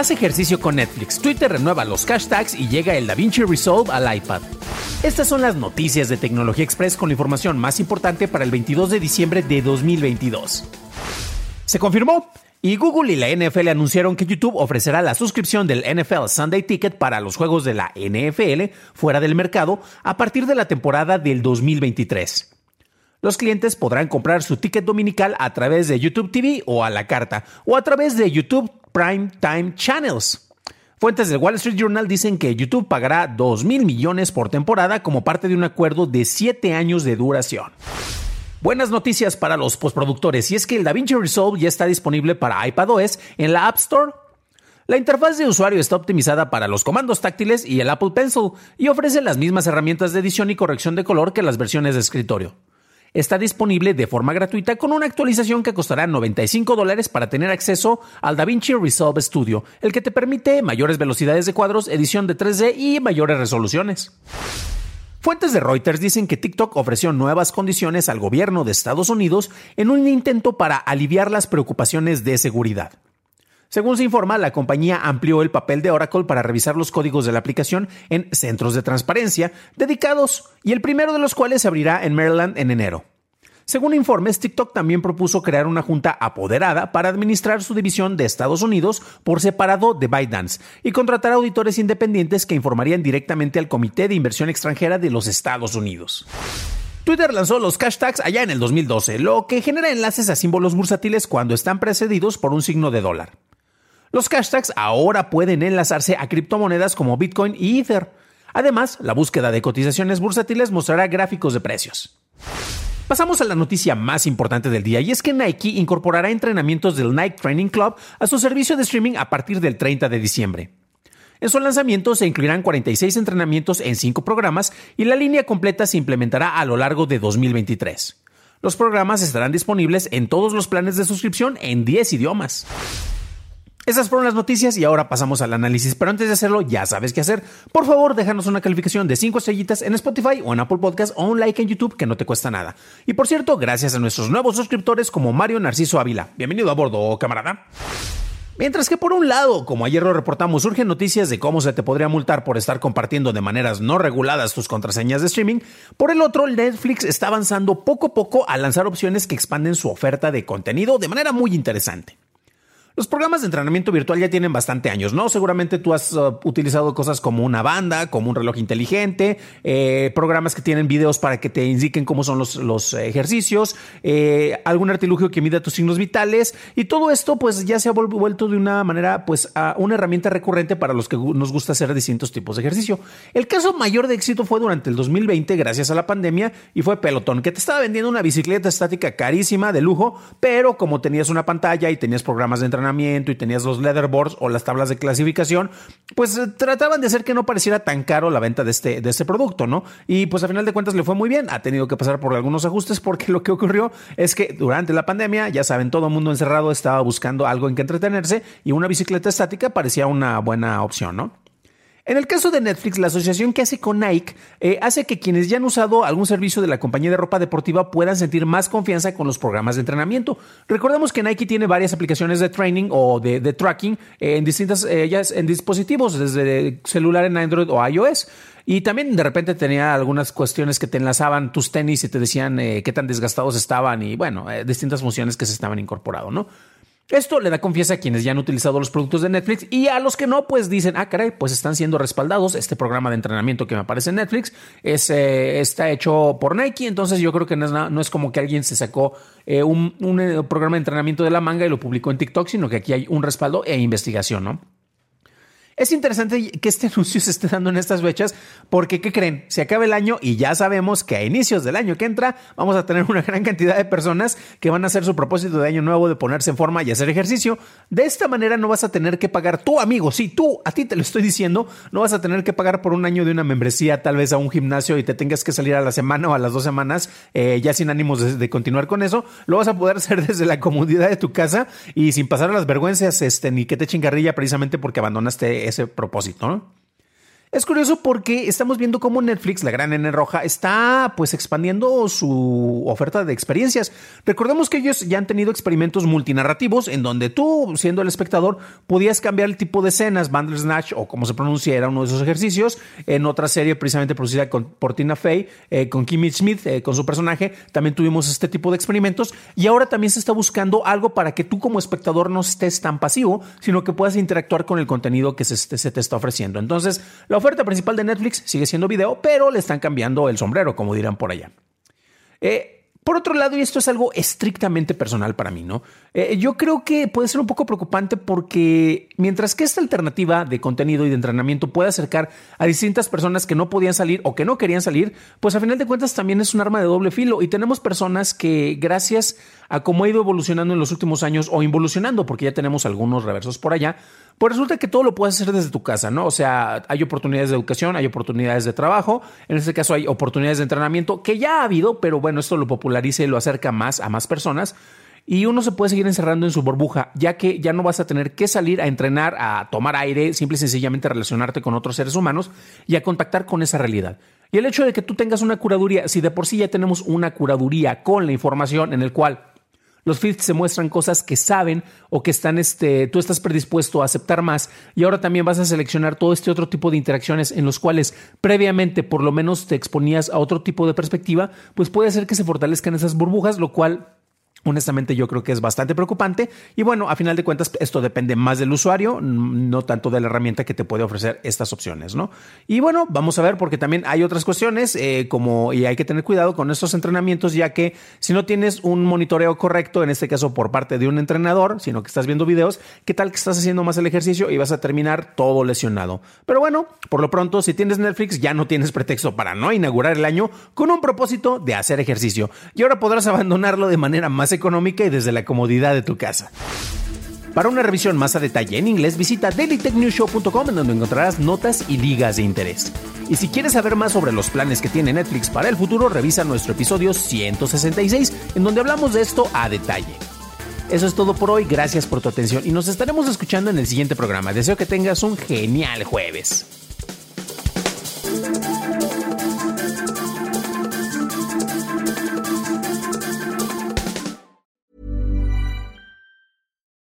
Haz ejercicio con Netflix, Twitter renueva los hashtags y llega el DaVinci Resolve al iPad. Estas son las noticias de Tecnología Express con la información más importante para el 22 de diciembre de 2022. Se confirmó y Google y la NFL anunciaron que YouTube ofrecerá la suscripción del NFL Sunday Ticket para los juegos de la NFL fuera del mercado a partir de la temporada del 2023. Los clientes podrán comprar su ticket dominical a través de YouTube TV o a la carta, o a través de YouTube Prime Time Channels. Fuentes del Wall Street Journal dicen que YouTube pagará 2 mil millones por temporada como parte de un acuerdo de 7 años de duración. Buenas noticias para los postproductores, y es que el DaVinci Resolve ya está disponible para iPadOS en la App Store. La interfaz de usuario está optimizada para los comandos táctiles y el Apple Pencil, y ofrece las mismas herramientas de edición y corrección de color que las versiones de escritorio está disponible de forma gratuita con una actualización que costará 95 dólares para tener acceso al DaVinci Resolve Studio, el que te permite mayores velocidades de cuadros, edición de 3D y mayores resoluciones. Fuentes de Reuters dicen que TikTok ofreció nuevas condiciones al gobierno de Estados Unidos en un intento para aliviar las preocupaciones de seguridad. Según se informa, la compañía amplió el papel de Oracle para revisar los códigos de la aplicación en centros de transparencia dedicados y el primero de los cuales se abrirá en Maryland en enero. Según informes, TikTok también propuso crear una junta apoderada para administrar su división de Estados Unidos por separado de ByteDance y contratar auditores independientes que informarían directamente al Comité de Inversión Extranjera de los Estados Unidos. Twitter lanzó los hashtags allá en el 2012, lo que genera enlaces a símbolos bursátiles cuando están precedidos por un signo de dólar. Los hashtags ahora pueden enlazarse a criptomonedas como Bitcoin y Ether. Además, la búsqueda de cotizaciones bursátiles mostrará gráficos de precios. Pasamos a la noticia más importante del día y es que Nike incorporará entrenamientos del Nike Training Club a su servicio de streaming a partir del 30 de diciembre. En su lanzamiento se incluirán 46 entrenamientos en 5 programas y la línea completa se implementará a lo largo de 2023. Los programas estarán disponibles en todos los planes de suscripción en 10 idiomas. Esas fueron las noticias y ahora pasamos al análisis. Pero antes de hacerlo, ya sabes qué hacer. Por favor, déjanos una calificación de 5 estrellitas en Spotify o en Apple Podcast o un like en YouTube que no te cuesta nada. Y por cierto, gracias a nuestros nuevos suscriptores como Mario Narciso Ávila. Bienvenido a bordo, camarada. Mientras que por un lado, como ayer lo reportamos, surgen noticias de cómo se te podría multar por estar compartiendo de maneras no reguladas tus contraseñas de streaming, por el otro, Netflix está avanzando poco a poco a lanzar opciones que expanden su oferta de contenido de manera muy interesante. Los programas de entrenamiento virtual ya tienen bastante años, ¿no? Seguramente tú has uh, utilizado cosas como una banda, como un reloj inteligente, eh, programas que tienen videos para que te indiquen cómo son los, ejercicios, eh, algún artilugio que mida tus signos vitales y todo esto pues ya se ha vuelto de una manera pues a una herramienta recurrente para los que nos gusta hacer distintos tipos de ejercicio. El caso mayor de éxito fue durante el 2020 gracias a la pandemia y fue Peloton, que te estaba vendiendo una bicicleta estática carísima de lujo, pero como tenías una pantalla y tenías programas de entrenamiento, y tenías los leatherboards o las tablas de clasificación, pues eh, trataban de hacer que no pareciera tan caro la venta de este, de este producto, ¿no? Y pues a final de cuentas le fue muy bien. Ha tenido que pasar por algunos ajustes porque lo que ocurrió es que durante la pandemia, ya saben, todo el mundo encerrado estaba buscando algo en que entretenerse y una bicicleta estática parecía una buena opción, ¿no? En el caso de Netflix, la asociación que hace con Nike eh, hace que quienes ya han usado algún servicio de la compañía de ropa deportiva puedan sentir más confianza con los programas de entrenamiento. Recordemos que Nike tiene varias aplicaciones de training o de, tracking en distintas eh, en dispositivos, desde celular en Android o iOS. Y también de repente tenía algunas cuestiones que te enlazaban tus tenis y te decían eh, qué tan desgastados estaban y bueno, distintas funciones que se estaban incorporando, ¿no? Esto le da confianza a quienes ya han utilizado los productos de Netflix y a los que no, pues dicen, ah, caray, pues están siendo respaldados. Este programa de entrenamiento que me aparece en Netflix es, eh, está hecho por Nike, entonces yo creo que no es, como que alguien se sacó eh, un, un eh, programa de entrenamiento de la manga y lo publicó en TikTok, sino que aquí hay un respaldo e investigación, ¿no? Es interesante que este anuncio se esté dando en estas fechas porque, ¿qué creen? Se acaba el año y ya sabemos que a inicios del año que entra vamos a tener una gran cantidad de personas que van a hacer su propósito de año nuevo de ponerse en forma y hacer ejercicio. De esta manera no vas a tener que pagar tú, amigo, sí, tú, a ti te lo estoy diciendo, no vas a tener que pagar por un año de una membresía tal vez a un gimnasio y te tengas que salir a la semana o a las dos semanas eh, ya sin ánimos de, continuar con eso. Lo vas a poder hacer desde la comodidad de tu casa y sin pasar a las vergüenzas este, ni que te chingarrilla precisamente porque abandonaste ese propósito, ¿no? Es curioso porque estamos viendo cómo Netflix, la gran N roja, está pues expandiendo su oferta de experiencias. Recordemos que ellos ya han tenido experimentos multinarrativos en donde tú, siendo el espectador, podías cambiar el tipo de escenas, Bandersnatch o como se pronuncia, era uno de esos ejercicios. En otra serie precisamente producida por Tina Fey, eh, con Kimmy Smith, eh, con su personaje, también tuvimos este tipo de experimentos y ahora también se está buscando algo para que tú como espectador no estés tan pasivo, sino que puedas interactuar con el contenido que se, se te está ofreciendo. Entonces, la oferta principal de Netflix sigue siendo video, pero le están cambiando el sombrero, como dirán por allá. Eh, por otro lado, y esto es algo estrictamente personal para mí, ¿no? Eh, yo creo que puede ser un poco preocupante porque mientras que esta alternativa de contenido y de entrenamiento puede acercar a distintas personas que no podían salir o que no querían salir, pues a final de cuentas también es un arma de doble filo y tenemos personas que gracias a cómo ha ido evolucionando en los últimos años o involucionando, porque ya tenemos algunos reversos por allá, pues resulta que todo lo puedes hacer desde tu casa, ¿no? O sea, hay oportunidades de educación, hay oportunidades de trabajo, en este caso hay oportunidades de entrenamiento que ya ha habido, pero bueno, esto lo populariza y lo acerca más a más personas. Y uno se puede seguir encerrando en su burbuja, ya que ya no vas a tener que salir a entrenar, a tomar aire, simple y sencillamente relacionarte con otros seres humanos y a contactar con esa realidad. Y el hecho de que tú tengas una curaduría, si de por sí ya tenemos una curaduría con la información en el cual los feeds se muestran cosas que saben o que están, este, tú estás predispuesto a aceptar más. Y ahora también vas a seleccionar todo este otro tipo de interacciones en los cuales previamente por lo menos te exponías a otro tipo de perspectiva, pues puede ser que se fortalezcan esas burbujas, lo cual Honestamente yo creo que es bastante preocupante y bueno, a final de cuentas esto depende más del usuario, no tanto de la herramienta que te puede ofrecer estas opciones, ¿no? Y bueno, vamos a ver porque también hay otras cuestiones eh, como y hay que tener cuidado con estos entrenamientos ya que si no tienes un monitoreo correcto, en este caso por parte de un entrenador, sino que estás viendo videos, ¿qué tal que estás haciendo más el ejercicio y vas a terminar todo lesionado? Pero bueno, por lo pronto si tienes Netflix ya no tienes pretexto para no inaugurar el año con un propósito de hacer ejercicio y ahora podrás abandonarlo de manera económica y desde la comodidad de tu casa. Para una revisión más a detalle en inglés, visita dailytechnewshow.com en donde encontrarás notas y ligas de interés. Y si quieres saber más sobre los planes que tiene Netflix para el futuro, revisa nuestro episodio 166 en donde hablamos de esto a detalle. Eso es todo por hoy, gracias por tu atención y nos estaremos escuchando en el siguiente programa. Deseo que tengas un genial jueves.